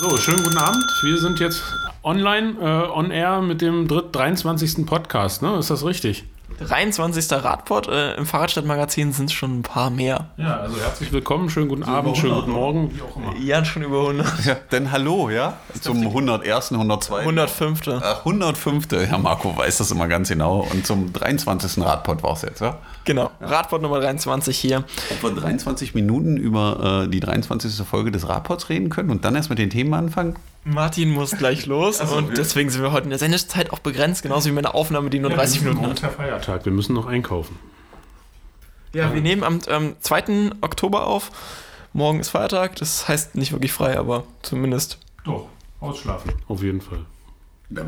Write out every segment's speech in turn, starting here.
So, schönen guten Abend. Wir sind jetzt online, äh, on air mit dem dritt 23. Podcast, ne? Ist das richtig? 23. Radport. Äh, Im Fahrradstadtmagazin sind es schon ein paar mehr. Ja, also herzlich willkommen, schönen guten Abend, schönen guten Morgen, wie auch immer. Ja, schon über 100. Ja, denn hallo, ja? Zum 101., 102. 105. Ach, 105. Herr Marco weiß das immer ganz genau. Und zum 23. Radpod war es jetzt, ja? Genau. Radport Nummer 23 hier. Ob wir 23 Minuten über äh, die 23. Folge des Radpods reden können und dann erst mit den Themen anfangen? Martin muss gleich los so, und ja. deswegen sind wir heute in der Sendezeit auch begrenzt, genauso wie meine Aufnahme, die nur 30 Minuten hat. Der Feiertag, wir müssen noch einkaufen. Ja, wir nehmen am ähm, 2. Oktober auf. Morgen ist Feiertag, das heißt nicht wirklich frei, aber zumindest. Doch, ausschlafen, auf jeden Fall.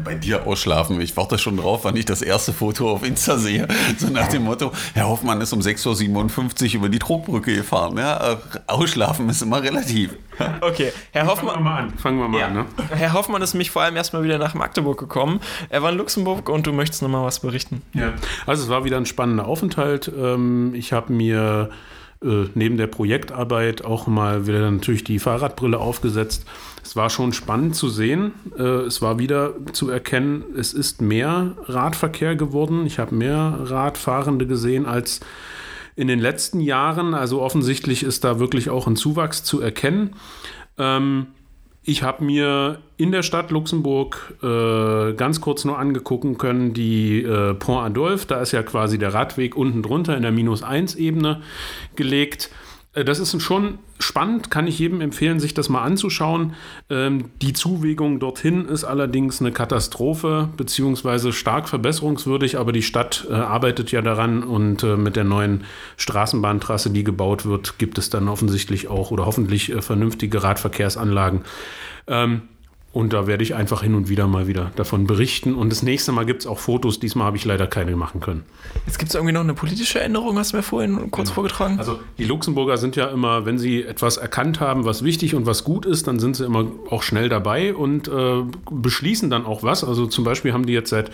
Bei dir ausschlafen. Ich warte schon drauf, wann ich das erste Foto auf Insta sehe. So nach dem Motto, Herr Hoffmann ist um 6.57 Uhr über die Trugbrücke gefahren. Ja, äh, ausschlafen ist immer relativ. Okay, Herr Fangen wir Hoffmann. mal an. Fangen wir mal Ja. an, ne? Herr Hoffmann ist mich vor allem erstmal wieder nach Magdeburg gekommen. Er war in Luxemburg und du möchtest nochmal was berichten. Ja. Also es war wieder ein spannender Aufenthalt. Ähm, Ich habe mir äh, neben der Projektarbeit auch mal wieder natürlich die Fahrradbrille aufgesetzt. Es war schon spannend zu sehen. Äh, Es war wieder zu erkennen, es ist mehr Radverkehr geworden. Ich habe mehr Radfahrende gesehen als in den letzten Jahren. Also offensichtlich ist da wirklich auch ein Zuwachs zu erkennen. Ähm, ich habe mir in der Stadt Luxemburg äh, ganz kurz nur angegucken können, die äh, Pont Adolphe, da ist ja quasi der Radweg unten drunter in der Minus-1-Ebene gelegt. Äh, das ist schon spannend, kann ich jedem empfehlen, sich das mal anzuschauen. Ähm, die Zuwegung dorthin ist allerdings eine Katastrophe, beziehungsweise stark verbesserungswürdig, aber die Stadt äh, arbeitet ja daran und äh, mit der neuen Straßenbahntrasse, die gebaut wird, gibt es dann offensichtlich auch oder hoffentlich äh, vernünftige Radverkehrsanlagen. Ähm, und da werde ich einfach hin und wieder mal wieder davon berichten. Und das nächste Mal gibt es auch Fotos. Diesmal habe ich leider keine machen können. Jetzt gibt es irgendwie noch eine politische Änderung, hast du mir vorhin kurz vorgetragen? Also die Luxemburger sind ja immer, wenn sie etwas erkannt haben, was wichtig und was gut ist, dann sind sie immer auch schnell dabei und äh, beschließen dann auch was. Also zum Beispiel haben die jetzt seit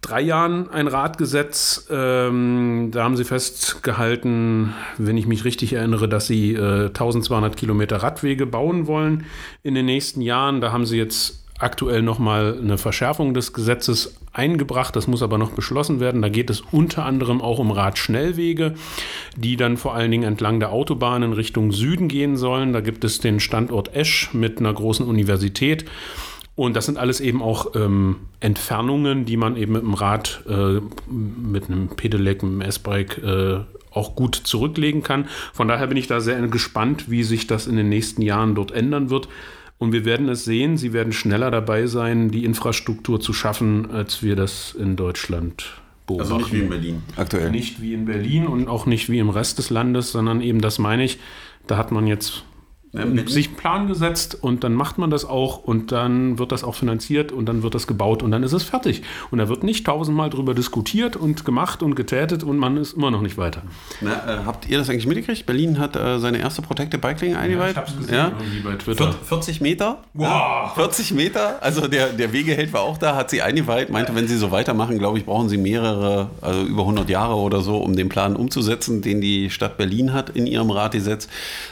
drei Jahren ein Radgesetz. Ähm, da haben sie festgehalten, wenn ich mich richtig erinnere, dass sie äh, 1200 Kilometer Radwege bauen wollen in den nächsten Jahren. Da haben sie jetzt aktuell nochmal eine Verschärfung des Gesetzes eingebracht. Das muss aber noch beschlossen werden. Da geht es unter anderem auch um Radschnellwege, die dann vor allen Dingen entlang der Autobahn in Richtung Süden gehen sollen. Da gibt es den Standort Esch mit einer großen Universität. Und das sind alles eben auch ähm, Entfernungen, die man eben mit dem Rad, äh, mit einem Pedelec, mit einem S-Bike äh, auch gut zurücklegen kann. Von daher bin ich da sehr gespannt, wie sich das in den nächsten Jahren dort ändern wird. Und wir werden es sehen, sie werden schneller dabei sein, die Infrastruktur zu schaffen, als wir das in Deutschland beobachten. Also nicht wie in Berlin aktuell. Nicht wie in Berlin und auch nicht wie im Rest des Landes, sondern eben, das meine ich, da hat man jetzt Ja, Berlin- sich einen Plan gesetzt und dann macht man das auch und dann wird das auch finanziert und dann wird das gebaut und dann ist es fertig. Und da wird nicht tausendmal drüber diskutiert und gemacht und getätet und man ist immer noch nicht weiter. Na, äh, habt ihr das eigentlich mitgekriegt? Berlin hat äh, seine erste Protected Bike Lane eingeweiht. Ja. irgendwie bei Twitter. 40 Meter? Wow. 40 Meter? Also der, der Wegeheld war auch da, hat sie eingeweiht, meinte, wenn sie so weitermachen, glaube ich, brauchen sie mehrere, also über 100 Jahre oder so, um den Plan umzusetzen, den die Stadt Berlin hat in ihrem Radgesetz.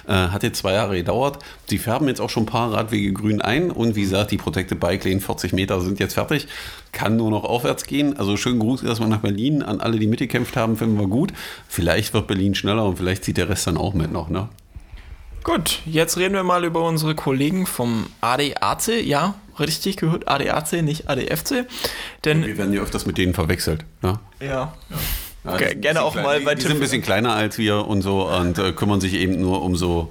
Äh, hat jetzt zwei Jahre gedauert. Sie färben jetzt auch schon ein paar Radwege grün ein und wie gesagt, die Protected Bike Lane 40 Meter sind jetzt fertig. Kann nur noch aufwärts gehen. Also schönen Gruß erstmal nach Berlin. An alle, die mitgekämpft haben, finden wir gut. Vielleicht wird Berlin schneller und vielleicht zieht der Rest dann auch mit noch, ne? Gut, jetzt reden wir mal über unsere Kollegen vom ADAC. Ja, richtig gehört, ADAC, nicht ADFC. Denn, Wir werden ja öfters mit denen verwechselt. Ne? ja, Ja, die gerne auch klein- mal die, bei Die sind ein bisschen kleiner als wir und so und äh, kümmern sich eben nur um so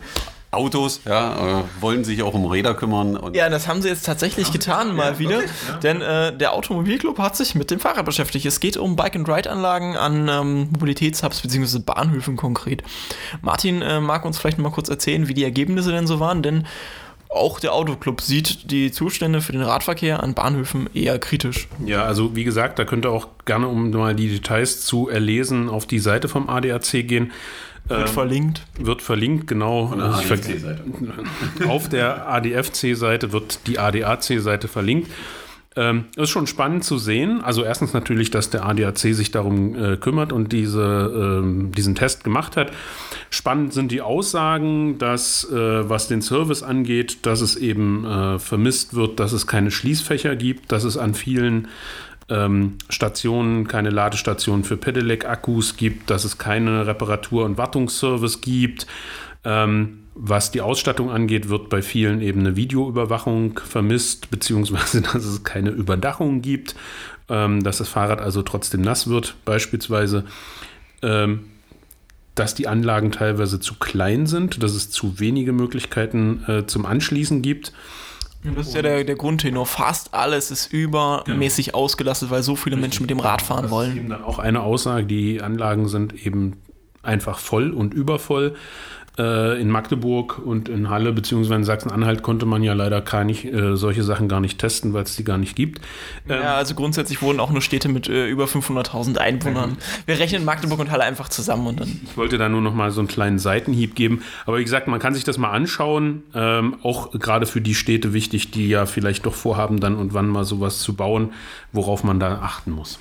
Autos, ja, äh, wollen sich auch um Räder kümmern. Und Ja, das haben sie jetzt tatsächlich getan, mal wieder. Denn äh, der Automobilclub hat sich mit dem Fahrrad beschäftigt. Es geht um Bike-and-Ride-Anlagen an ähm, Mobilitätshubs bzw. Bahnhöfen konkret. Martin äh, mag uns vielleicht noch mal kurz erzählen, wie die Ergebnisse denn so waren, denn auch der Autoclub sieht die Zustände für den Radverkehr an Bahnhöfen eher kritisch. Ja, also wie gesagt, da könnt ihr auch gerne, um mal die Details zu erlesen, auf die Seite vom ADAC gehen. Wird Ähm, verlinkt. Wird verlinkt, genau. der Also. Auf der ADFC-Seite wird die ADAC-Seite verlinkt. Ähm, ist schon spannend zu sehen. Also erstens natürlich, dass der ADAC sich darum äh, kümmert und diese, ähm, diesen Test gemacht hat. Spannend sind die Aussagen, dass äh, was den Service angeht, dass es eben äh, vermisst wird, dass es keine Schließfächer gibt, dass es an vielen ähm, Stationen keine Ladestationen für Pedelec-Akkus gibt, dass es keine Reparatur- und Wartungsservice gibt. Ähm, was die Ausstattung angeht, wird bei vielen eben eine Videoüberwachung vermisst, beziehungsweise dass es keine Überdachung gibt, ähm, dass das Fahrrad also trotzdem nass wird, beispielsweise. Ähm, dass die Anlagen teilweise zu klein sind, dass es zu wenige Möglichkeiten äh, zum Anschließen gibt. Das ist ja der, der Grundtenor. Fast alles ist übermäßig genau. ausgelastet, weil so viele Menschen mit dem Rad fahren das wollen. Das ist eben dann auch eine Aussage, die Anlagen sind eben einfach voll und übervoll. Äh, in Magdeburg und in Halle beziehungsweise in Sachsen-Anhalt konnte man ja leider gar nicht äh, solche Sachen gar nicht testen, weil es die gar nicht gibt. Ähm, ja, also grundsätzlich wurden auch nur Städte mit äh, über 500.000 Einwohnern. Mhm. Wir rechnen Magdeburg und Halle einfach zusammen und dann. Ich wollte da nur noch mal so einen kleinen Seitenhieb geben, aber wie gesagt, man kann sich das mal anschauen. Ähm, auch gerade für die Städte wichtig, die ja vielleicht doch vorhaben, dann und wann mal sowas zu bauen, worauf man da achten muss.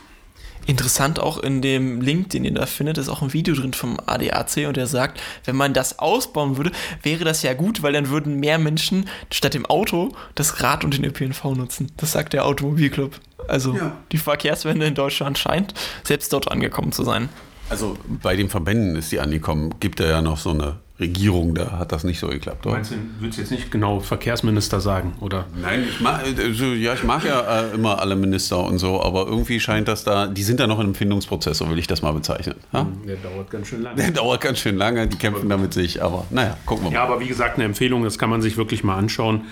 Interessant auch in dem Link, den ihr da findet, ist auch ein Video drin vom ADAC und der sagt, wenn man das ausbauen würde, wäre das ja gut, weil dann würden mehr Menschen statt dem Auto das Rad und den ÖPNV nutzen. Das sagt der Automobilclub. Also ja. die Verkehrswende in Deutschland scheint selbst dort angekommen zu sein. Also bei den Verbänden ist die angekommen. Gibt er ja noch so eine Regierung, da hat das nicht so geklappt. Oder? Du meinst, würdest jetzt nicht genau Verkehrsminister sagen, oder? Nein, ich mag, also, ja, ich mag ja äh, immer alle Minister und so, aber irgendwie scheint das da, die sind da noch in einem Findungsprozess, so will ich das mal bezeichnen. Ha? Hm, der dauert ganz schön lange. Der dauert ganz schön lange, die kämpfen damit sich, aber naja, gucken wir mal. Ja, aber wie gesagt, eine Empfehlung, das kann man sich wirklich mal anschauen.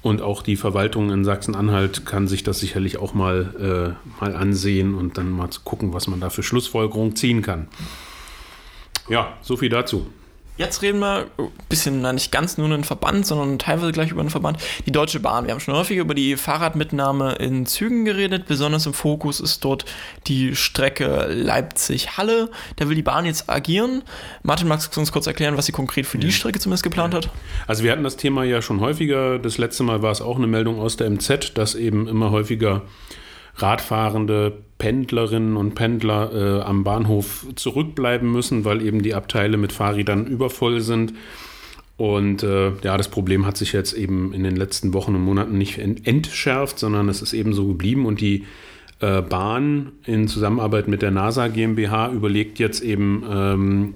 Und auch die Verwaltung in Sachsen-Anhalt kann sich das sicherlich auch mal, äh, mal ansehen und dann mal gucken, was man da für Schlussfolgerungen ziehen kann. Ja, so viel dazu. Jetzt reden wir ein bisschen, na, nicht ganz nur einen Verband, sondern teilweise gleich über einen Verband. Die Deutsche Bahn. Wir haben schon häufig über die Fahrradmitnahme in Zügen geredet. Besonders im Fokus ist dort die Strecke Leipzig-Halle. Da will die Bahn jetzt agieren. Martin, magst du uns kurz erklären, was sie konkret für die Strecke zumindest geplant hat? Also wir hatten das Thema ja schon häufiger. Das letzte Mal war es auch eine Meldung aus der MZ, dass eben immer häufiger Radfahrende, Pendlerinnen und Pendler äh, am Bahnhof zurückbleiben müssen, weil eben die Abteile mit Fahrrädern übervoll sind. Und äh, ja, das Problem hat sich jetzt eben in den letzten Wochen und Monaten nicht entschärft, sondern es ist eben so geblieben. Und die äh, Bahn in Zusammenarbeit mit der NASA GmbH überlegt jetzt eben ähm,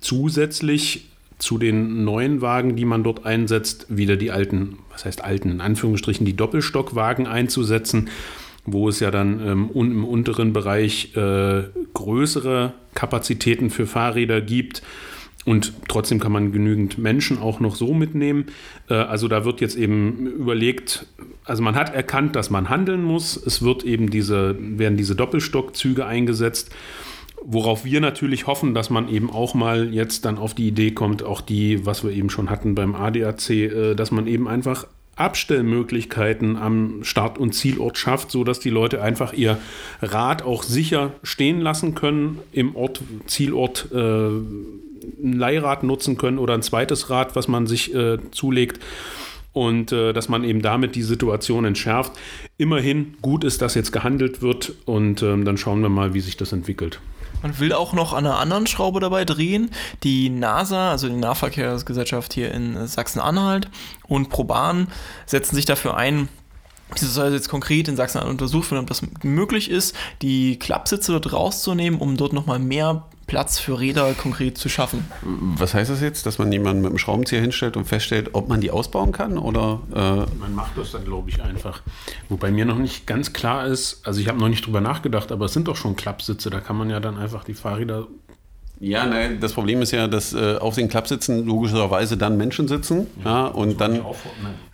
zusätzlich zu den neuen Wagen, die man dort einsetzt, wieder die alten, was heißt alten, in Anführungsstrichen, die Doppelstockwagen einzusetzen wo es ja dann ähm, im unteren Bereich äh, größere Kapazitäten für Fahrräder gibt. Und trotzdem kann man genügend Menschen auch noch so mitnehmen. Äh, also da wird jetzt eben überlegt, also man hat erkannt, dass man handeln muss. Es wird eben diese, werden diese Doppelstockzüge eingesetzt. Worauf wir natürlich hoffen, dass man eben auch mal jetzt dann auf die Idee kommt, auch die, was wir eben schon hatten beim ADAC, äh, dass man eben einfach Abstellmöglichkeiten am Start- und Zielort schafft, sodass die Leute einfach ihr Rad auch sicher stehen lassen können, im Ort, Zielort äh, ein Leihrad nutzen können oder ein zweites Rad, was man sich äh, zulegt und äh, dass man eben damit die Situation entschärft. Immerhin gut ist, dass jetzt gehandelt wird und ähm, dann schauen wir mal, wie sich das entwickelt. Man will auch noch an einer anderen Schraube dabei drehen. Die NASA, also die Nahverkehrsgesellschaft hier in Sachsen-Anhalt und ProBahn setzen sich dafür ein, das soll jetzt konkret in Sachsen-Anhalt untersucht werden, ob das möglich ist, die Klappsitze dort rauszunehmen, um dort nochmal mehr Platz für Räder konkret zu schaffen. Was heißt das jetzt, dass man jemanden mit einem Schraubenzieher hinstellt und feststellt, ob man die ausbauen kann? Oder, äh man macht das dann, glaube ich, einfach. Wobei mir noch nicht ganz klar ist, also ich habe noch nicht drüber nachgedacht, aber es sind doch schon Klappsitze, da kann man ja dann einfach die Fahrräder ja, nein, das Problem ist ja, dass äh, auf den Klappsitzen logischerweise dann Menschen sitzen. Ja, ja und dann,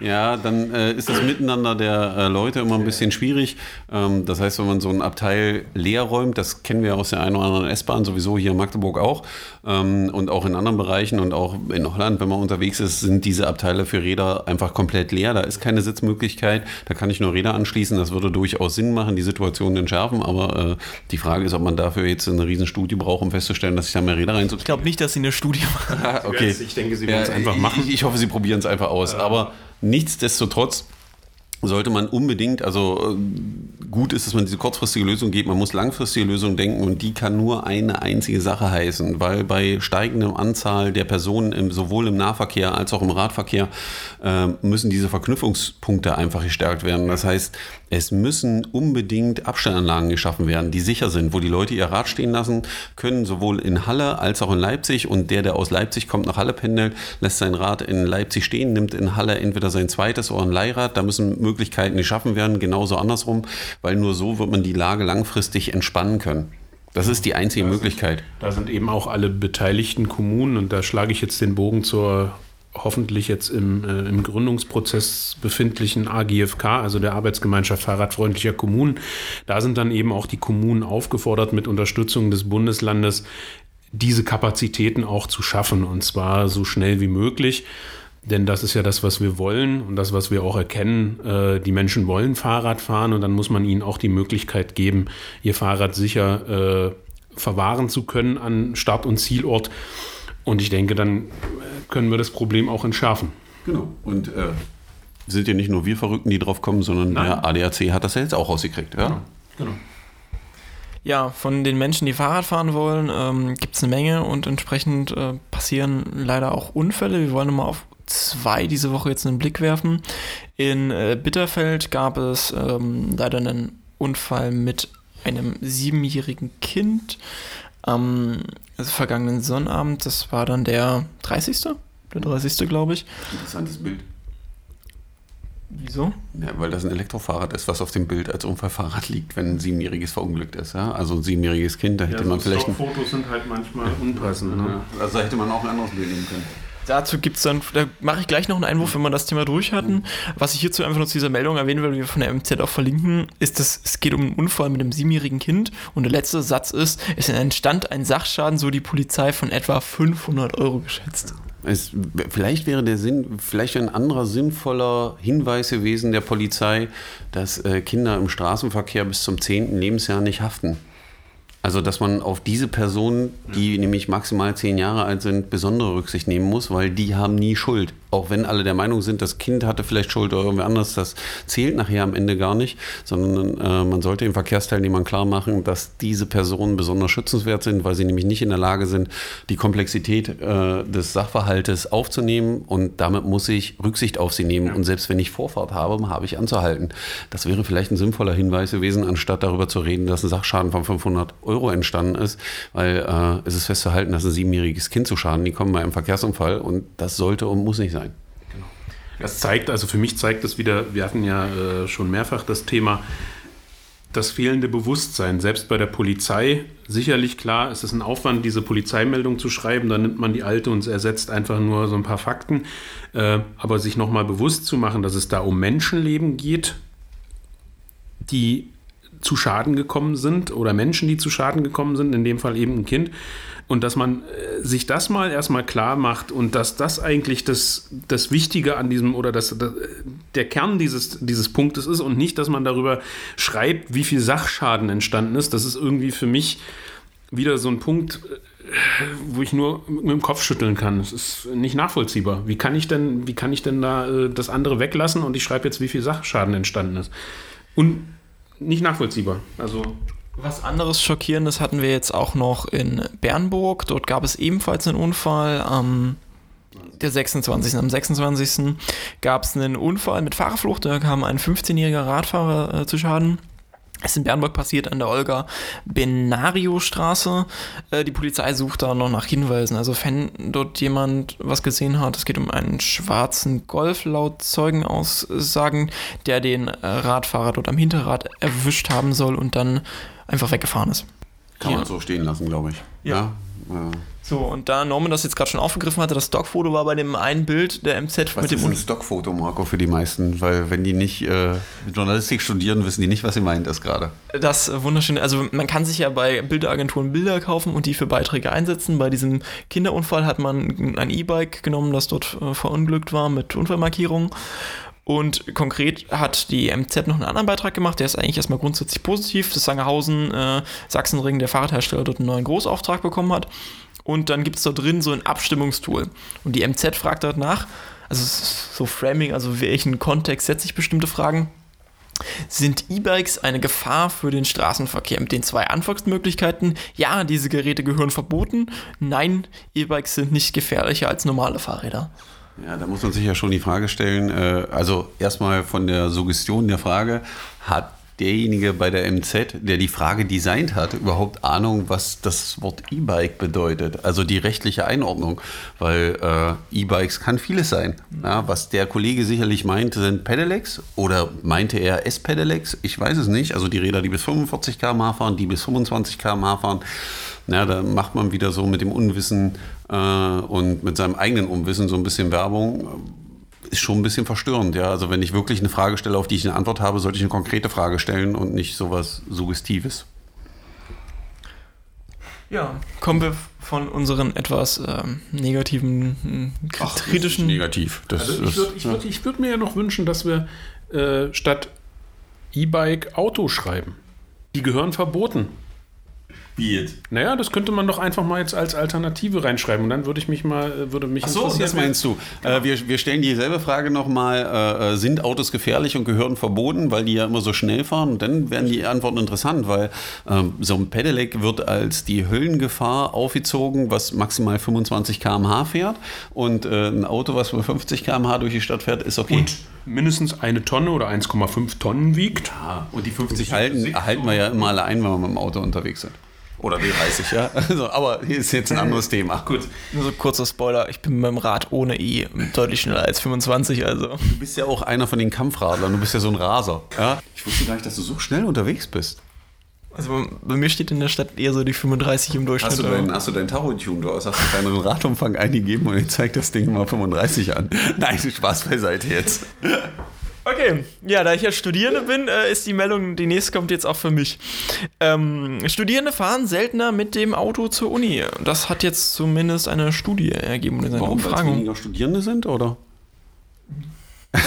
ja, dann äh, ist das Miteinander der äh, Leute immer ein bisschen schwierig. Ähm, das heißt, wenn man so ein Abteil leer räumt, das kennen wir aus der einen oder anderen S-Bahn, sowieso hier in Magdeburg auch ähm, und auch in anderen Bereichen und auch in Holland, wenn man unterwegs ist, sind diese Abteile für Räder einfach komplett leer. Da ist keine Sitzmöglichkeit, da kann ich nur Räder anschließen. Das würde durchaus Sinn machen, die Situation entschärfen. Aber äh, die Frage ist, ob man dafür jetzt eine Riesenstudie braucht, um festzustellen, dass sich da mehr Räder reinzukriegen. Ich glaube nicht, dass sie eine Studie machen. Okay. Ich denke, sie werden es einfach machen. Ich, ich, hoffe, sie probieren es einfach aus. Aber nichtsdestotrotz sollte man unbedingt, also äh, gut ist, dass man diese kurzfristige Lösung geht, man muss langfristige Lösungen denken und die kann nur eine einzige Sache heißen, weil bei steigendem Anzahl der Personen im, sowohl im Nahverkehr als auch im Radverkehr äh, müssen diese Verknüpfungspunkte einfach gestärkt werden. Das heißt, es müssen unbedingt Abstellanlagen geschaffen werden, die sicher sind, wo die Leute ihr Rad stehen lassen können, sowohl in Halle als auch in Leipzig. Und der, der aus Leipzig kommt, nach Halle pendelt, lässt sein Rad in Leipzig stehen, nimmt in Halle entweder sein zweites oder ein Leihrad. Da müssen Möglichkeiten geschaffen werden, genauso andersrum, weil nur so wird man die Lage langfristig entspannen können. Das ist die einzige da Möglichkeit. Sind, da sind eben auch alle beteiligten Kommunen und da schlage ich jetzt den Bogen zur hoffentlich jetzt im, äh, im Gründungsprozess befindlichen AGFK, also der Arbeitsgemeinschaft Fahrradfreundlicher Kommunen. Da sind dann eben auch die Kommunen aufgefordert, mit Unterstützung des Bundeslandes diese Kapazitäten auch zu schaffen und zwar so schnell wie möglich. Denn das ist ja das, was wir wollen und das, was wir auch erkennen. Äh, die Menschen wollen Fahrrad fahren und dann muss man ihnen auch die Möglichkeit geben, ihr Fahrrad sicher äh, verwahren zu können an Start- und Zielort. Und ich denke, dann können wir das Problem auch entschärfen. Genau. Und äh, sind ja nicht nur wir Verrückten, die drauf kommen, sondern Nein. der ADAC hat das ja jetzt auch rausgekriegt. Ja? Genau. genau. Ja, von den Menschen, die Fahrrad fahren wollen, ähm, gibt es eine Menge und entsprechend äh, passieren leider auch Unfälle. Wir wollen mal auf zwei diese Woche jetzt einen Blick werfen. In äh, Bitterfeld gab es ähm, leider einen Unfall mit einem siebenjährigen Kind am vergangenen Sonnabend. Das war dann der 30. Der 30. glaube ich. Interessantes Bild. Wieso? Ja, weil das ein Elektrofahrrad ist, was auf dem Bild als Unfallfahrrad liegt, wenn ein siebenjähriges verunglückt ist. Ja? Also ein siebenjähriges Kind, da hätte ja, man so vielleicht. Fotos sind halt manchmal unpassend. Ne? Also da hätte man auch ein anderes Bild nehmen können. Dazu gibt es dann, da mache ich gleich noch einen Einwurf, wenn wir das Thema durch hatten. Was ich hierzu einfach nur zu dieser Meldung erwähnen will, wir von der MZ auch verlinken, ist, dass es geht um einen Unfall mit einem siebenjährigen Kind und der letzte Satz ist, es entstand ein Sachschaden, so die Polizei von etwa 500 Euro geschätzt. Es, vielleicht wäre der Sinn, vielleicht ein anderer sinnvoller Hinweis gewesen der Polizei, dass äh, Kinder im Straßenverkehr bis zum 10. Lebensjahr nicht haften. Also, dass man auf diese Personen, die nämlich maximal zehn Jahre alt sind, besondere Rücksicht nehmen muss, weil die haben nie Schuld auch wenn alle der Meinung sind, das Kind hatte vielleicht Schuld oder irgendwer anders, das zählt nachher am Ende gar nicht, sondern äh, man sollte den Verkehrsteilnehmern klar machen, dass diese Personen besonders schützenswert sind, weil sie nämlich nicht in der Lage sind, die Komplexität äh, des Sachverhaltes aufzunehmen und damit muss ich Rücksicht auf sie nehmen. Ja. Und selbst wenn ich Vorfahrt habe, habe ich anzuhalten. Das wäre vielleicht ein sinnvoller Hinweis gewesen, anstatt darüber zu reden, dass ein Sachschaden von 500 Euro entstanden ist, weil äh, es ist festzuhalten, dass ein siebenjähriges Kind zu Schaden, die kommen bei einem Verkehrsunfall und das sollte und muss nicht sein. Das zeigt, also für mich zeigt das wieder, wir hatten ja äh, schon mehrfach das Thema, das fehlende Bewusstsein, selbst bei der Polizei, sicherlich klar, es ist ein Aufwand, diese Polizeimeldung zu schreiben, dann nimmt man die alte und ersetzt einfach nur so ein paar Fakten, äh, aber sich nochmal bewusst zu machen, dass es da um Menschenleben geht, die zu Schaden gekommen sind oder Menschen, die zu Schaden gekommen sind, in dem Fall eben ein Kind und dass man äh, sich das mal erstmal klar macht und dass das eigentlich das, das Wichtige an diesem oder das, das, der Kern dieses, dieses Punktes ist und nicht, dass man darüber schreibt, wie viel Sachschaden entstanden ist. Das ist irgendwie für mich wieder so ein Punkt, äh, wo ich nur mit dem Kopf schütteln kann. Es ist nicht nachvollziehbar. Wie kann ich denn, wie kann ich denn da äh, das andere weglassen und ich schreibe jetzt, wie viel Sachschaden entstanden ist? Und nicht nachvollziehbar. Also was anderes Schockierendes hatten wir jetzt auch noch in Bernburg. Dort gab es ebenfalls einen Unfall. Am der 26. Am 26. gab es einen Unfall mit Fahrerflucht. Da kam ein 15-jähriger Radfahrer äh, zu Schaden. Es ist in Bernburg passiert an der Olga Benario Straße. Äh, die Polizei sucht da noch nach Hinweisen. Also wenn dort jemand was gesehen hat, es geht um einen schwarzen Golf laut Zeugenaussagen, der den äh, Radfahrer dort am Hinterrad erwischt haben soll und dann einfach weggefahren ist. Kann man so stehen lassen, glaube ich. Ja. ja. So, und da Norman das jetzt gerade schon aufgegriffen hatte, das Stockfoto war bei dem einen Bild der MZ was mit dem. Das ist ein Stockfoto, Marco, für die meisten, weil wenn die nicht äh, Journalistik studieren, wissen die nicht, was sie meint ist gerade. Das wunderschöne, also man kann sich ja bei Bilderagenturen Bilder kaufen und die für Beiträge einsetzen. Bei diesem Kinderunfall hat man ein E-Bike genommen, das dort äh, verunglückt war mit Unfallmarkierung und konkret hat die MZ noch einen anderen Beitrag gemacht, der ist eigentlich erstmal grundsätzlich positiv, dass Sangerhausen, äh, Sachsenring, der Fahrradhersteller, dort einen neuen Großauftrag bekommen hat. Und dann gibt es da drin so ein Abstimmungstool. Und die MZ fragt dort nach, also so Framing, also welchen Kontext setze ich bestimmte Fragen. Sind E-Bikes eine Gefahr für den Straßenverkehr? Mit den zwei Antwortmöglichkeiten, ja, diese Geräte gehören verboten. Nein, E-Bikes sind nicht gefährlicher als normale Fahrräder. Ja, da muss man sich ja schon die Frage stellen, äh, also erstmal von der Suggestion der Frage, hat derjenige bei der MZ, der die Frage designt hat, überhaupt Ahnung, was das Wort E-Bike bedeutet? Also die rechtliche Einordnung, weil äh, E-Bikes kann vieles sein. Ja, was der Kollege sicherlich meinte, sind Pedelecs oder meinte er S-Pedelecs? Ich weiß es nicht. Also die Räder, die bis 45 km/h fahren, die bis 25 km/h fahren. Ja, da macht man wieder so mit dem Unwissen und mit seinem eigenen Unwissen so ein bisschen Werbung ist schon ein bisschen verstörend, ja. Also wenn ich wirklich eine Frage stelle, auf die ich eine Antwort habe, sollte ich eine konkrete Frage stellen und nicht sowas Suggestives. Ja, kommen wir von unseren etwas ähm, negativen, Ach, kritischen. negativ. Das also ich würde ja. würd, würd mir ja noch wünschen, dass wir äh, statt E-Bike Auto schreiben. Die gehören verboten. Jetzt? Naja, das könnte man doch einfach mal jetzt als Alternative reinschreiben und dann würde ich mich mal, würde mich Ach so, das meinst du. Genau. Äh, wir, wir stellen dieselbe Frage nochmal, äh, äh, sind Autos gefährlich und gehören verboten, weil die ja immer so schnell fahren? Und dann werden die Antworten interessant, weil ähm, so ein Pedelec wird als die Höllengefahr aufgezogen, was maximal 25 km/h fährt und äh, ein Auto, was mit 50 km/h durch die Stadt fährt, ist okay. Und mindestens eine Tonne oder 1,5 Tonnen wiegt. Ja, und die 50 halten, halten wir ja immer alle ein, wenn wir mit dem Auto unterwegs sind. Oder W30, ja. Also, aber hier ist jetzt ein anderes Thema. Gut. Nur so kurzer Spoiler, ich bin mit dem Rad ohne E deutlich schneller als 25, also. Du bist ja auch einer von den Kampfradlern, du bist ja so ein Raser. Ja? Ich wusste gar nicht, dass du so schnell unterwegs bist. Also bei mir steht in der Stadt eher so die 35 im Durchschnitt. Hast du deinen, hast du deinen Tacho-Tune, du hast deinen Radumfang eingegeben und jetzt zeigt das Ding mal 35 an. Nein, Spaß beiseite jetzt. Okay, ja, da ich ja Studierende bin, äh, ist die Meldung, die nächste kommt jetzt auch für mich. Ähm, Studierende fahren seltener mit dem Auto zur Uni. Das hat jetzt zumindest eine Studie ergeben in seiner Warum. Weil weniger Studierende sind, oder?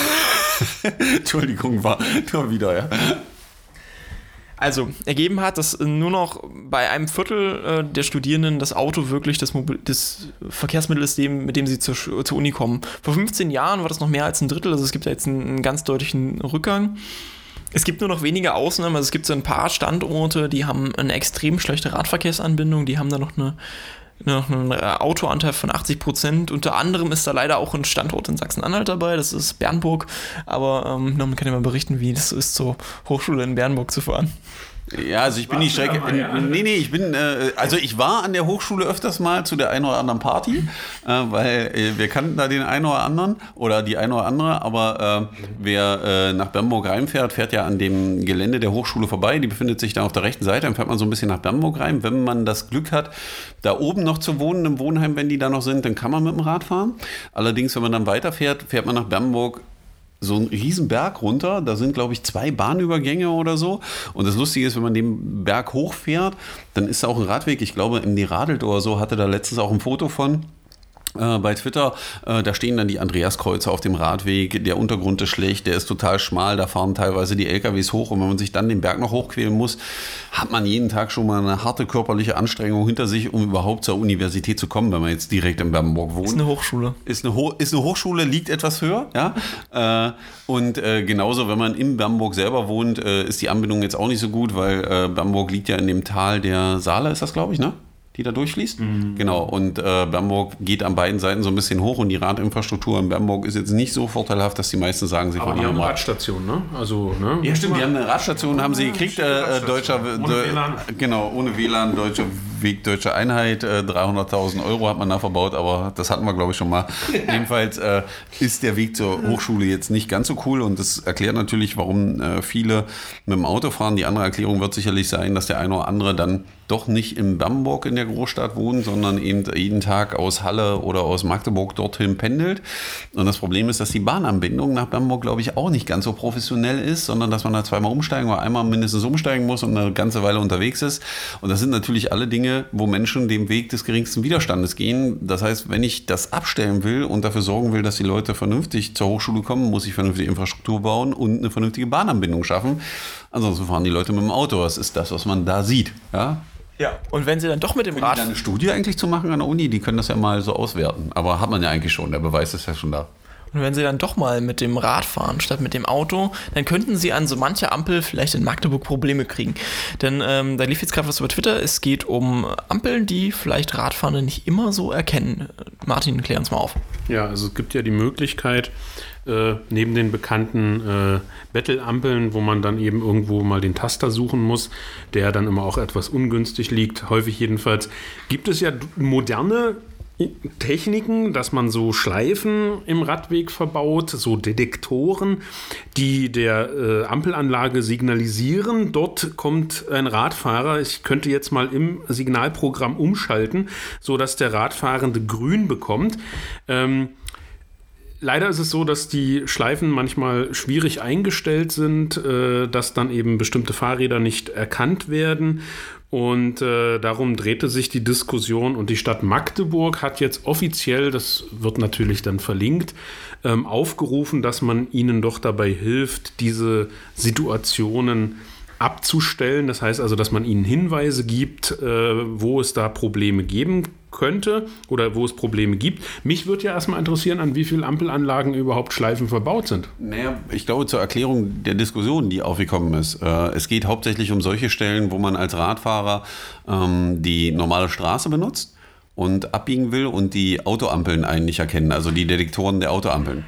Entschuldigung, war nur wieder, ja. Also ergeben hat, dass nur noch bei einem Viertel äh, der Studierenden das Auto wirklich das, Mobil das Verkehrsmittel ist, dem, mit dem sie zur, zur, Uni kommen. Vor 15 Jahren war das noch mehr als ein Drittel, also es gibt da jetzt einen, einen ganz deutlichen Rückgang. Es gibt nur noch wenige Ausnahmen, also es gibt so ein paar Standorte, die haben eine extrem schlechte Radverkehrsanbindung, die haben da noch eine noch einen äh, Autoanteil von 80 Prozent. Unter anderem ist da leider auch ein Standort in Sachsen-Anhalt dabei, das ist Bernburg. Aber ähm, man kann ja mal berichten, wie es ist, zur Hochschule in Bernburg zu fahren. Ja, also ich bin die Strecke. Nee, nee, ich bin, äh, also ich war an der Hochschule öfters mal zu der einen oder anderen Party, äh, weil äh, wir kannten da den einen oder anderen oder die eine oder andere, aber äh, wer äh, nach Bernburg reinfährt, fährt ja an dem Gelände der Hochschule vorbei. Die befindet sich da auf der rechten Seite, dann fährt man so ein bisschen nach Bernburg rein. Wenn man das Glück hat, da oben noch zu wohnen im Wohnheim, wenn die da noch sind, dann kann man mit dem Rad fahren. Allerdings, wenn man dann weiterfährt, fährt man nach Bernburg so einen riesen Berg runter. Da sind, glaube ich, zwei Bahnübergänge oder so. Und das Lustige ist, wenn man den Berg hochfährt, dann ist da auch ein Radweg. Ich glaube, im Radelt oder so hatte da letztens auch ein Foto von äh, bei Twitter, äh, da stehen dann die Andreaskreuze auf dem Radweg, der Untergrund ist schlecht, der ist total schmal, da fahren teilweise die LKWs hoch und wenn man sich dann den Berg noch hochquälen muss, hat man jeden Tag schon mal eine harte körperliche Anstrengung hinter sich, um überhaupt zur Universität zu kommen, wenn man jetzt direkt in Bernburg wohnt. Ist eine Hochschule. Ist eine, Ho ist eine Hochschule, liegt etwas höher, ja. äh, und äh, genauso, wenn man in Bernburg selber wohnt, äh, ist die Anbindung jetzt auch nicht so gut, weil äh, Bernburg liegt ja in dem Tal der Saale, ist das, glaube ich, ne? Die da durchfließt. Mhm. Genau. Und äh, Bernburg geht an beiden Seiten so ein bisschen hoch und die Radinfrastruktur in Bernburg ist jetzt nicht so vorteilhaufhaft, dass die meisten sagen, sie die haben eine Radstation, ne? Also, ne? Ja, stimmt, die haben eine Radstation, haben sie gekriegt, äh, deutscher, ohne WLAN. genau, ohne WLAN, deutscher Weg, deutsche Einheit, äh, 300.000 Euro hat man da verbaut, aber das hatten wir, glaube ich, schon mal. Jedenfalls äh, ist der Weg zur Hochschule jetzt nicht ganz so cool und das erklärt natürlich, warum äh, viele mit dem Auto fahren. Die andere Erklärung wird sicherlich sein, dass der eine oder andere dann doch nicht in Bamberg in der Großstadt wohnt, sondern eben jeden Tag aus Halle oder aus Magdeburg dorthin pendelt. Und das Problem ist, dass die Bahnanbindung nach Bamberg, glaube ich, auch nicht ganz so professionell ist, sondern dass man da zweimal umsteigen oder einmal mindestens umsteigen muss und eine ganze Weile unterwegs ist. Und das sind natürlich alle Dinge, wo Menschen den Weg des geringsten Widerstandes gehen. Das heißt, wenn ich das abstellen will und dafür sorgen will, dass die Leute vernünftig zur Hochschule kommen, muss ich vernünftige Infrastruktur bauen und eine vernünftige Bahnanbindung schaffen. Ansonsten fahren die Leute mit dem Auto. Das ist das, was man da sieht. Ja? Ja, und wenn sie dann doch mit dem Rad. Eine Studie eigentlich zu machen an der Uni, die können das ja mal so auswerten. Aber hat man ja eigentlich schon, der Beweis ist ja schon da. Und wenn Sie dann doch mal mit dem Rad fahren statt mit dem Auto, dann könnten Sie an so mancher Ampel vielleicht in Magdeburg Probleme kriegen. Denn ähm, da lief jetzt gerade was über Twitter. Es geht um Ampeln, die vielleicht Radfahrende nicht immer so erkennen. Martin, klär uns mal auf. Ja, also es gibt ja die Möglichkeit, äh, neben den bekannten äh, Battle-Ampeln, wo man dann eben irgendwo mal den Taster suchen muss, der dann immer auch etwas ungünstig liegt, häufig jedenfalls, gibt es ja moderne Techniken, dass man so Schleifen im Radweg verbaut, so Detektoren, die der äh, Ampelanlage signalisieren. Dort kommt ein Radfahrer. Ich könnte jetzt mal im Signalprogramm umschalten, sodass der Radfahrende grün bekommt. Ähm, Leider ist es so, dass die Schleifen manchmal schwierig eingestellt sind, äh, dass dann eben bestimmte Fahrräder nicht erkannt werden. Und äh, darum drehte sich die Diskussion und die Stadt Magdeburg hat jetzt offiziell, das wird natürlich dann verlinkt, ähm, aufgerufen, dass man ihnen doch dabei hilft, diese Situationen abzustellen. Das heißt also, dass man ihnen Hinweise gibt, äh, wo es da Probleme geben könnte oder wo es Probleme gibt. Mich würde ja erstmal interessieren, an wie vielen Ampelanlagen überhaupt Schleifen verbaut sind. Naja, ich glaube zur Erklärung der Diskussion, die aufgekommen ist. Äh, es geht hauptsächlich um solche Stellen, wo man als Radfahrer ähm, die normale Straße benutzt und abbiegen will und die Autoampeln eigentlich erkennen, also die Detektoren der Autoampeln.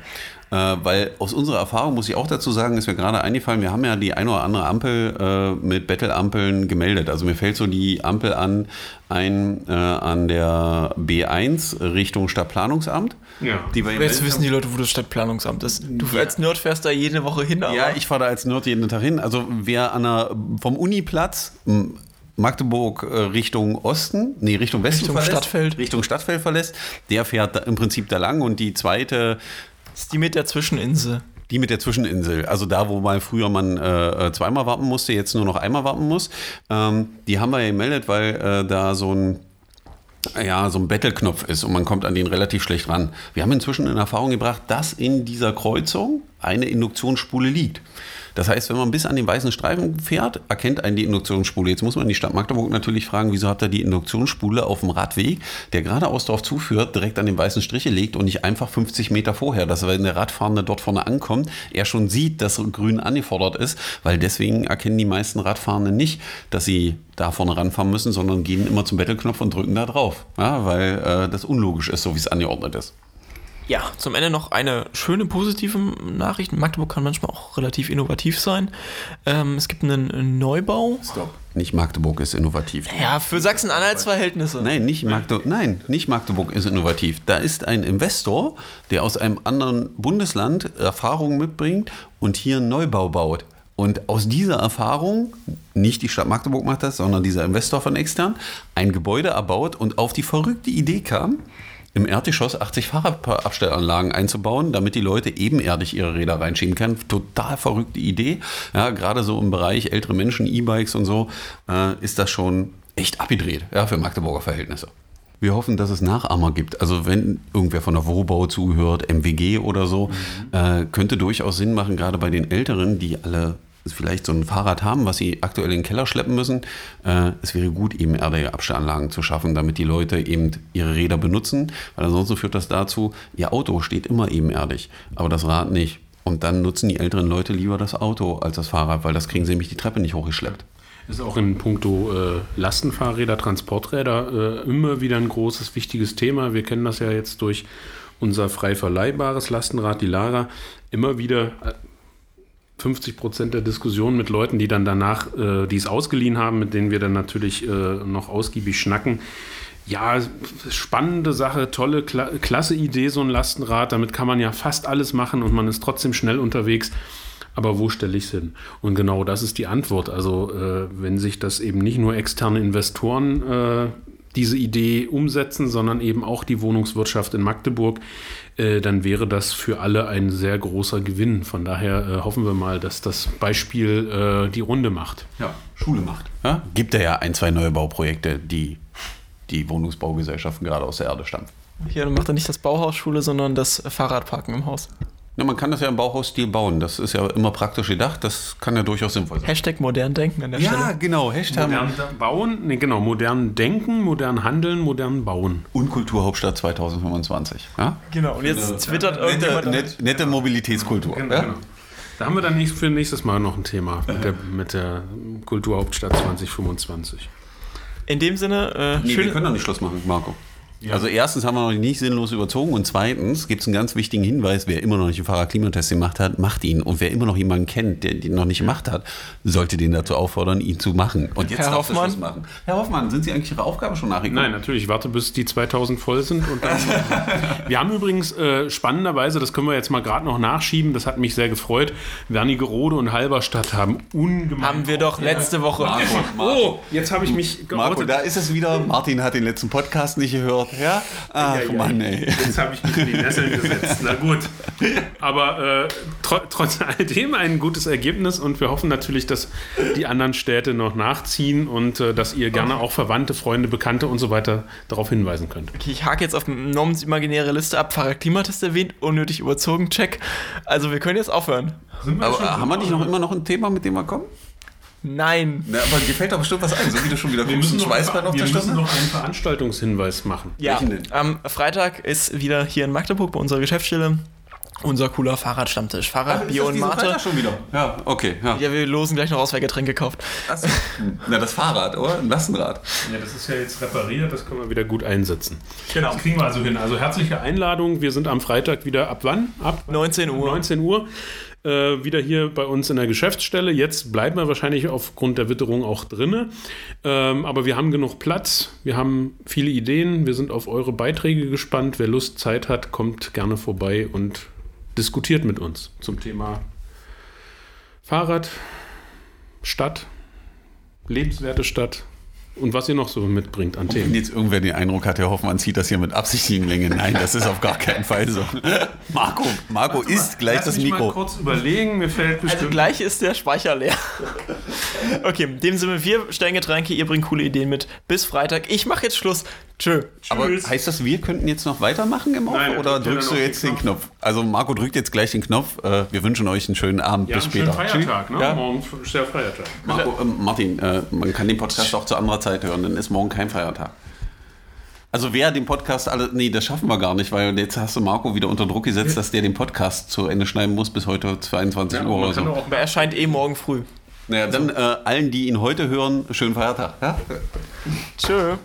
Äh, weil aus unserer Erfahrung muss ich auch dazu sagen, ist mir gerade eingefallen, wir haben ja die eine oder andere Ampel äh, mit Battle-Ampeln gemeldet. Also mir fällt so die Ampel an, ein äh, an der B1 Richtung Stadtplanungsamt. Ja. Die Jetzt wissen die Leute, wo das Stadtplanungsamt ist. Du ja. als Nerd fährst da jede Woche hin. Aber ja, ich fahre da als Nerd jeden Tag hin. Also wer an der, vom Uniplatz Magdeburg Richtung Osten, nee, Richtung Westen Richtung verlässt, Stadtfeld. Richtung Stadtfeld verlässt, der fährt da im Prinzip da lang und die zweite ist die mit der Zwischeninsel. Die mit der Zwischeninsel, also da, wo mal früher man äh, zweimal warten musste, jetzt nur noch einmal warten muss. Ähm, die haben wir gemeldet, weil äh, da so ein ja, so ein Battle-Knopf ist und man kommt an den relativ schlecht ran. Wir haben inzwischen in Erfahrung gebracht, dass in dieser Kreuzung eine Induktionsspule liegt. Das heißt, wenn man bis an den weißen Streifen fährt, erkennt einen die Induktionsspule. Jetzt muss man die Stadt Magdeburg natürlich fragen, wieso habt ihr die Induktionsspule auf dem Radweg, der geradeaus darauf zuführt, direkt an den weißen Striche legt und nicht einfach 50 Meter vorher, dass wenn der Radfahrende dort vorne ankommt, er schon sieht, dass grün angefordert ist, weil deswegen erkennen die meisten Radfahrenden nicht, dass sie da vorne ranfahren müssen, sondern gehen immer zum Battle-Knopf und drücken da drauf, ja, weil äh, das unlogisch ist, so wie es angeordnet ist. Ja, zum Ende noch eine schöne positive Nachricht. Magdeburg kann manchmal auch relativ innovativ sein. Ähm, es gibt einen Neubau. Stop. Nicht Magdeburg ist innovativ. Ja, für Sachsen-Anhalts Verhältnisse. Nein, nicht Magdeburg, nein, nicht Magdeburg ist innovativ. Da ist ein Investor, der aus einem anderen Bundesland Erfahrungen mitbringt und hier einen Neubau baut. Und aus dieser Erfahrung, nicht die Stadt Magdeburg macht das, sondern dieser Investor von extern, ein Gebäude erbaut und auf die verrückte Idee kam, im Erdgeschoss 80 Fahrradabstellanlagen einzubauen, damit die Leute ebenerdig ihre Räder reinschieben können. Total verrückte Idee. Ja, gerade so im Bereich ältere Menschen, E-Bikes und so, äh, ist das schon echt abgedreht, ja, für Magdeburger Verhältnisse. Wir hoffen, dass es Nachahmer gibt. Also wenn irgendwer von der Wohnbau zuhört, MWG oder so, mhm. äh, könnte durchaus Sinn machen, gerade bei den Älteren, die alle vielleicht so ein Fahrrad haben, was sie aktuell in den Keller schleppen müssen. Äh, es wäre gut, eben erdige Abstellanlagen zu schaffen, damit die Leute eben ihre Räder benutzen, weil ansonsten führt das dazu, ihr Auto steht immer ebenerdig, aber das Rad nicht. Und dann nutzen die älteren Leute lieber das Auto als das Fahrrad, weil das kriegen sie nämlich die Treppe nicht hochgeschleppt. Ist auch in puncto äh, Lastenfahrräder, Transporträder äh, immer wieder ein großes, wichtiges Thema. Wir kennen das ja jetzt durch unser frei verleihbares Lastenrad, die Lara, immer wieder äh, 50 Prozent der Diskussion mit Leuten, die dann danach, äh, die ausgeliehen haben, mit denen wir dann natürlich äh, noch ausgiebig schnacken. Ja, spannende Sache, tolle, kla klasse Idee, so ein Lastenrad. Damit kann man ja fast alles machen und man ist trotzdem schnell unterwegs. Aber wo stelle ich es hin? Und genau das ist die Antwort. Also, äh, wenn sich das eben nicht nur externe Investoren äh, diese Idee umsetzen, sondern eben auch die Wohnungswirtschaft in Magdeburg, äh, dann wäre das für alle ein sehr großer Gewinn. Von daher äh, hoffen wir mal, dass das Beispiel äh, die Runde macht. Ja, Schule macht. Ja? Gibt ja ein, zwei neue Bauprojekte, die die Wohnungsbaugesellschaften gerade aus der Erde stammen. Ja, dann macht er nicht das Bauhaus Schule, sondern das Fahrradparken im Haus. Na, man kann das ja im Bauhausstil bauen. Das ist ja immer praktisch gedacht. Das kann ja durchaus sinnvoll sein. Hashtag modern denken an der Ja, Stelle. genau. Hashtag Modern bauen, nee, genau, modern denken, modern handeln, modern bauen. Unkulturhauptstadt 2025. Ja? Genau, und jetzt twittert Nette, irgendjemand. net, nette Mobilitätskultur. Genau, ja? genau. Da haben wir dann für nächstes Mal noch ein Thema mit der, mit der Kulturhauptstadt 2025. In dem Sinne, äh, Nee, wir schön. können doch nicht Schluss machen, Marco. Also erstens haben wir noch nicht sinnlos überzogen und zweitens gibt es einen ganz wichtigen Hinweis, wer immer noch nicht einen Fahrerklimatest gemacht hat, macht ihn. Und wer immer noch jemanden kennt, der den noch nicht gemacht hat, sollte den dazu auffordern, ihn zu machen. Und jetzt Herr darfst du Hoffmann? Schluss machen. Herr Hoffmann, sind Sie eigentlich Ihre Aufgabe schon nachgekommen? Nein, natürlich, ich warte, bis die 2000 voll sind. Und dann, wir haben übrigens äh, spannenderweise, das können wir jetzt mal gerade noch nachschieben, das hat mich sehr gefreut, Wernigerode und Halberstadt haben ungemein... Haben wir doch letzte Woche. Marco, Marco, Oh, jetzt habe ich mich Marco, geoutet. da ist es wieder. Martin hat den letzten Podcast nicht gehört. Ja? Ach, Ja, ja, Mann, ey. Jetzt habe ich mich in die Nesseln gesetzt. Na gut. Aber äh, tro trotz alledem ein gutes Ergebnis und wir hoffen natürlich, dass die anderen Städte noch nachziehen und äh, dass ihr gerne auch Verwandte, Freunde, Bekannte und so weiter darauf hinweisen könnt. Okay, ich hake jetzt auf Noms imaginäre Liste ab. Fahrer Klimatest erwähnt, unnötig überzogen, check. Also wir können jetzt aufhören. Aber haben wir nicht noch immer noch ein Thema, mit dem wir kommen? Nein. Na, aber dir fällt doch bestimmt was ein, so wie du schon wieder müssen, und noch, Schweißband auf wir der müssen noch einen Veranstaltungshinweis machen. Ja, am Freitag ist wieder hier in Magdeburg bei unserer Geschäftsstelle unser cooler Fahrradstammtisch. Fahrrad, Bier und Mate. schon wieder? Ja, okay. Ja. Ja, wir losen gleich noch aus, wer Getränke kauft. Achso. Na, das Fahrrad, oder? Ein Lastenrad. Ja, das ist ja jetzt repariert, das können wir wieder gut einsetzen. Genau. Das kriegen wir also hin. Also herzliche Einladung. Wir sind am Freitag wieder ab wann? Ab 19 Uhr. 19 Uhr. Äh, wieder hier bei uns in der Geschäftsstelle. Jetzt bleiben wir wahrscheinlich aufgrund der Witterung auch drinne. Ähm, aber wir haben genug Platz. Wir haben viele Ideen. Wir sind auf eure Beiträge gespannt. Wer Lust, Zeit hat, kommt gerne vorbei und diskutiert mit uns zum Thema Fahrrad, Stadt, lebenswerte Stadt und was ihr noch so mitbringt an Wenn Themen. jetzt irgendwer den Eindruck hat, Herr Hoffmann zieht das hier mit absichtlichen Länge. Nein, das ist auf gar keinen Fall so. Marco, Marco isst gleich Lass das mich Mal Mikro. kurz überlegen, mir fällt bestimmt. Also gleich ist der Speicher leer. Okay, in dem Sinne, wir stellen Getränke, ihr bringt coole Ideen mit. Bis Freitag. Ich mache jetzt Schluss. Tschö. Aber Tschüss. heißt das, wir könnten jetzt noch weitermachen im Auto Nein, er oder drückst du jetzt den den Knopf? Also Marco drückt jetzt gleich den Knopf. Äh, Wir wünschen euch einen schönen Abend. ja, Bis einen später. schönen Feiertag, ne? Ja. Morgen ist der Feiertag. Marco, ähm, Martin, äh, man kann den Podcast auch zu anderer Zeit hören, dann ist morgen kein Feiertag. Also wer den Podcast alle, nee, das schaffen wir gar nicht, weil jetzt hast du Marco wieder unter Druck gesetzt, dass der den Podcast zu Ende schneiden muss bis heute 22 Ja, Uhr oder so. auch Aber er erscheint eh morgen früh. Naja, dann äh, allen, die ihn heute hören, schönen Feiertag. Ja? Tschö.